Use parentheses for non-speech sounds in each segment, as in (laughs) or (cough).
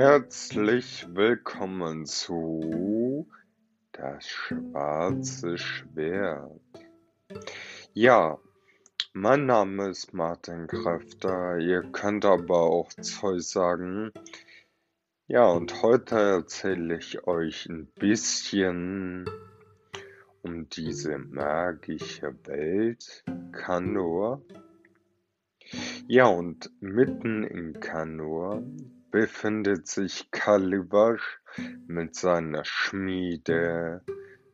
Herzlich willkommen zu Das schwarze Schwert. Ja, mein Name ist Martin Kräfter, ihr könnt aber auch Zeus sagen. Ja, und heute erzähle ich euch ein bisschen um diese magische Welt Kanor. Ja, und mitten in Kanor befindet sich Kalibash mit seiner Schmiede,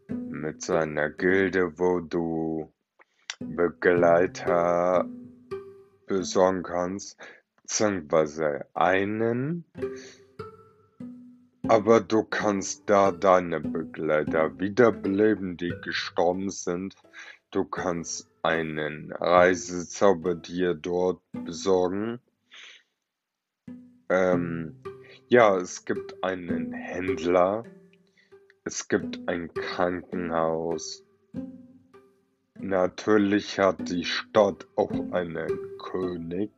mit seiner Gilde, wo du Begleiter besorgen kannst, beziehungsweise einen, aber du kannst da deine Begleiter wiederbeleben, die gestorben sind. Du kannst einen Reisezauber dir dort besorgen ähm, ja, es gibt einen Händler, es gibt ein Krankenhaus. Natürlich hat die Stadt auch einen König.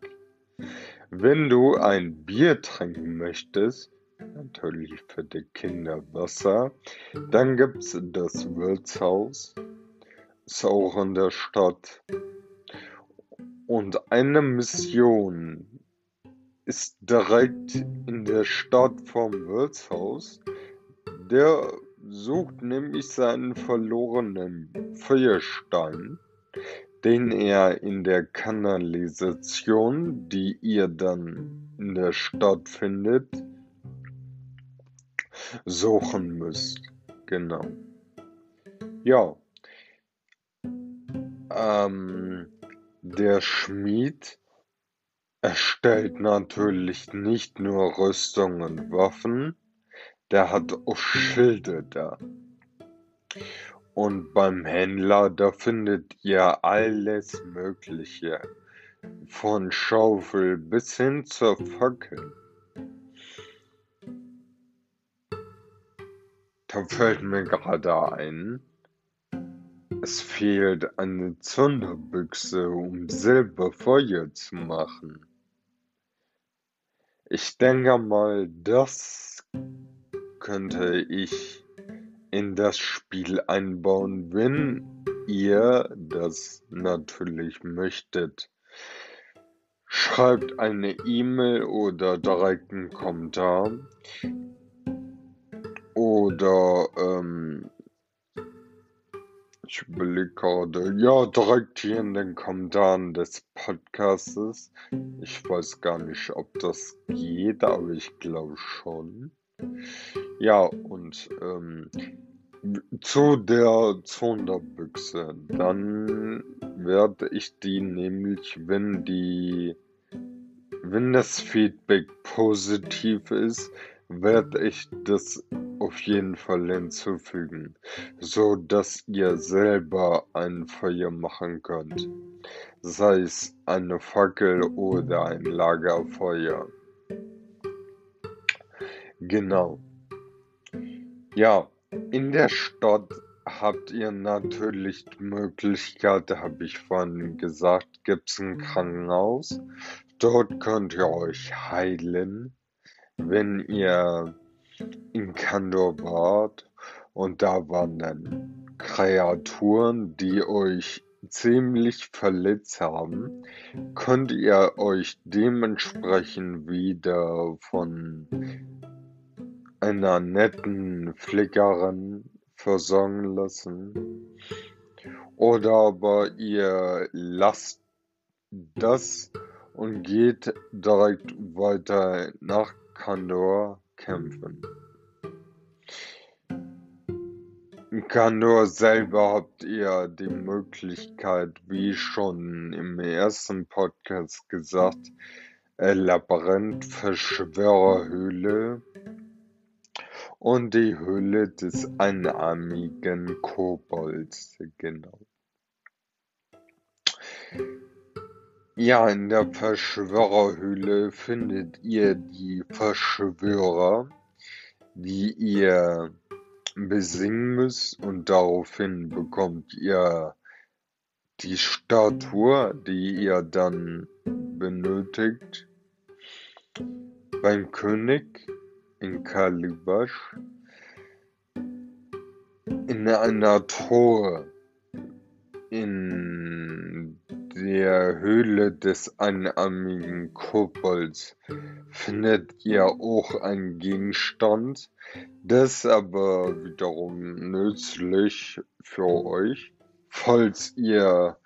Wenn du ein Bier trinken möchtest, natürlich für die Kinder Wasser, dann gibt's das Wirtshaus, ist auch in der Stadt. Und eine Mission ist direkt in der Stadt vom Wirtshaus. Der sucht nämlich seinen verlorenen Feuerstein, den er in der Kanalisation, die ihr dann in der Stadt findet, suchen müsst. Genau. Ja. Ähm, der Schmied erstellt natürlich nicht nur Rüstung und Waffen, der hat auch Schilde da. Und beim Händler, da findet ihr alles Mögliche. Von Schaufel bis hin zur Fackel. Da fällt mir gerade ein, es fehlt eine Zunderbüchse, um Silberfeuer zu machen. Ich denke mal, das könnte ich in das Spiel einbauen, wenn ihr das natürlich möchtet. Schreibt eine E-Mail oder direkt einen Kommentar. Oder ähm, ich überlege gerade, ja, direkt hier in den Kommentaren des Podcastes. Ich weiß gar nicht, ob das geht, aber ich glaube schon. Ja, und ähm, zu der Sonderbüchse. Dann werde ich die nämlich, wenn die, wenn das Feedback positiv ist, werde ich das auf jeden Fall hinzufügen, so dass ihr selber ein Feuer machen könnt, sei es eine Fackel oder ein Lagerfeuer. Genau. Ja, in der Stadt habt ihr natürlich die Möglichkeit, habe ich vorhin gesagt, gibt es ein Krankenhaus. Dort könnt ihr euch heilen wenn ihr in Kandor wart und da waren dann Kreaturen, die euch ziemlich verletzt haben, könnt ihr euch dementsprechend wieder von einer netten Flickerin versorgen lassen. Oder aber ihr lasst das und geht direkt weiter nach Kandor kämpfen. In Kandor selber habt ihr die Möglichkeit, wie schon im ersten Podcast gesagt, äh, Labyrinth, Verschwörerhöhle und die Höhle des einarmigen Kobolds, genau. Ja, in der Verschwörerhöhle findet ihr die Verschwörer, die ihr besingen müsst. Und daraufhin bekommt ihr die Statue, die ihr dann benötigt. Beim König in Kalibasch. In einer Truhe. In der Höhle des einarmigen Kobolds. Findet ihr auch einen Gegenstand, das aber wiederum nützlich für euch, falls ihr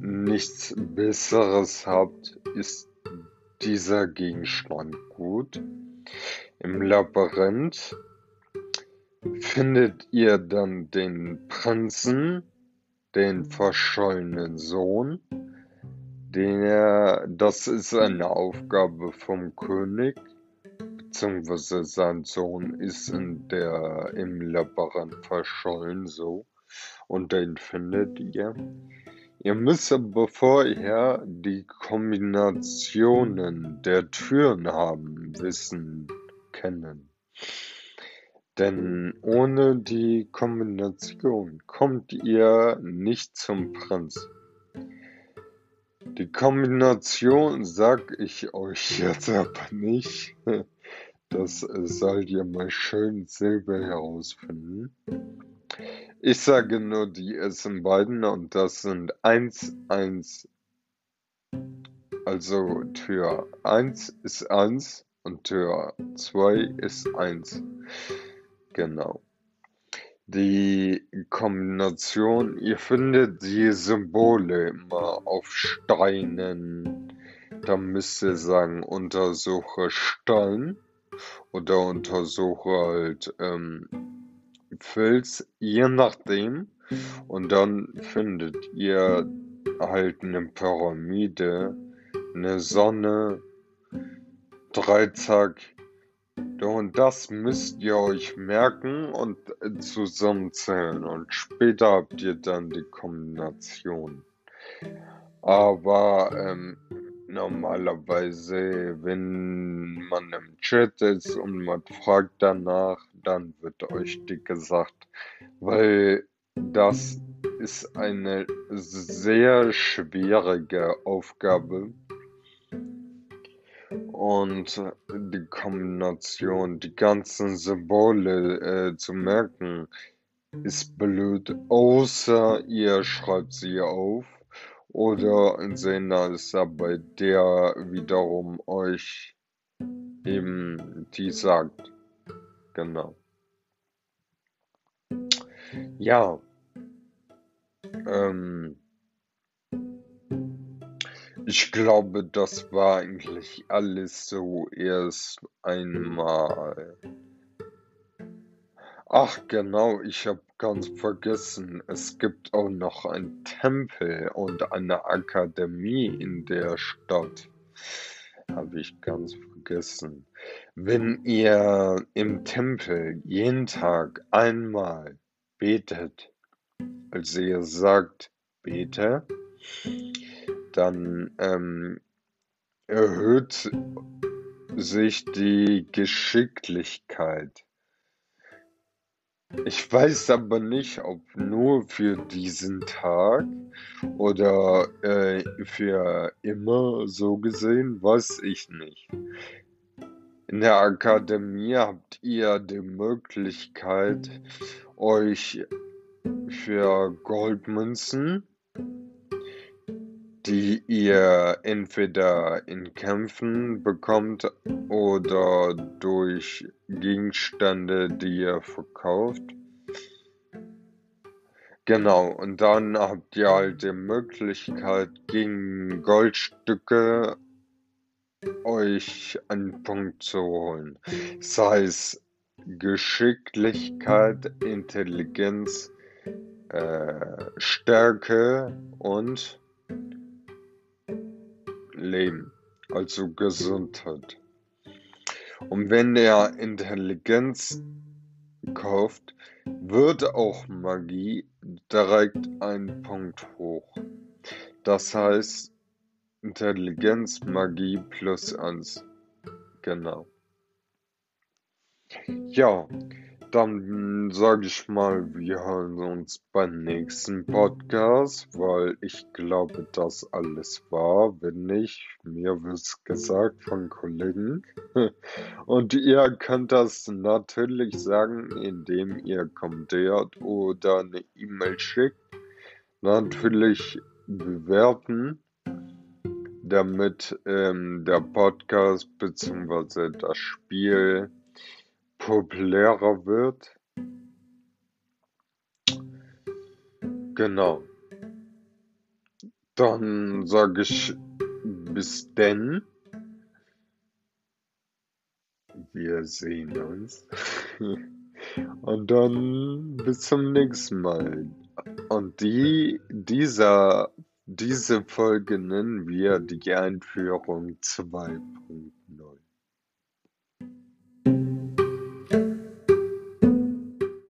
nichts Besseres habt, ist dieser Gegenstand gut. Im Labyrinth findet ihr dann den Prinzen, den verschollenen Sohn. Der, das ist eine Aufgabe vom König, beziehungsweise sein Sohn ist in der, im Labyrinth verschollen, so. Und den findet ihr. Ihr müsst aber vorher die Kombinationen der Türen haben, wissen, kennen. Denn ohne die Kombination kommt ihr nicht zum Prinz. Die Kombination sag ich euch jetzt aber nicht. Das sollt ihr mal schön selber herausfinden. Ich sage nur die ersten beiden und das sind 1, 1. Also Tür 1 ist 1 und Tür 2 ist 1. Genau. Die Kombination, ihr findet die Symbole immer auf Steinen. Da müsst ihr sagen, untersuche Stein oder untersuche halt ähm, Filz, je nachdem. Und dann findet ihr halt eine Pyramide, eine Sonne, Dreizack. Und das müsst ihr euch merken und zusammenzählen. Und später habt ihr dann die Kombination. Aber ähm, normalerweise, wenn man im Chat ist und man fragt danach, dann wird euch die gesagt, weil das ist eine sehr schwierige Aufgabe. Und die Kombination, die ganzen Symbole äh, zu merken, ist blöd, außer ihr schreibt sie auf oder ein Sender ist dabei, der wiederum euch eben die sagt. Genau. Ja. Ähm, ich glaube, das war eigentlich alles so erst einmal. Ach genau, ich habe ganz vergessen, es gibt auch noch einen Tempel und eine Akademie in der Stadt. Habe ich ganz vergessen. Wenn ihr im Tempel jeden Tag einmal betet, also ihr sagt, bete, dann ähm, erhöht sich die Geschicklichkeit. Ich weiß aber nicht, ob nur für diesen Tag oder äh, für immer so gesehen, weiß ich nicht. In der Akademie habt ihr die Möglichkeit, euch für Goldmünzen die ihr entweder in Kämpfen bekommt oder durch Gegenstände, die ihr verkauft. Genau, und dann habt ihr halt die Möglichkeit, gegen Goldstücke euch einen Punkt zu holen. Sei es Geschicklichkeit, Intelligenz, äh, Stärke und Leben, also Gesundheit. Und wenn er Intelligenz kauft, wird auch Magie direkt ein Punkt hoch. Das heißt Intelligenz, Magie plus 1. Genau. Ja, Dann sage ich mal, wir hören uns beim nächsten Podcast, weil ich glaube, das alles war. Wenn nicht, mir wird's gesagt von Kollegen. (laughs) Und ihr könnt das natürlich sagen, indem ihr kommentiert oder eine E-Mail schickt. Natürlich bewerten, damit ähm, der Podcast bzw. das Spiel populärer wird. Genau. Dann sage ich bis denn. Wir sehen uns. (laughs) Und dann bis zum nächsten Mal. Und die, dieser, diese Folge nennen wir die Einführung 2.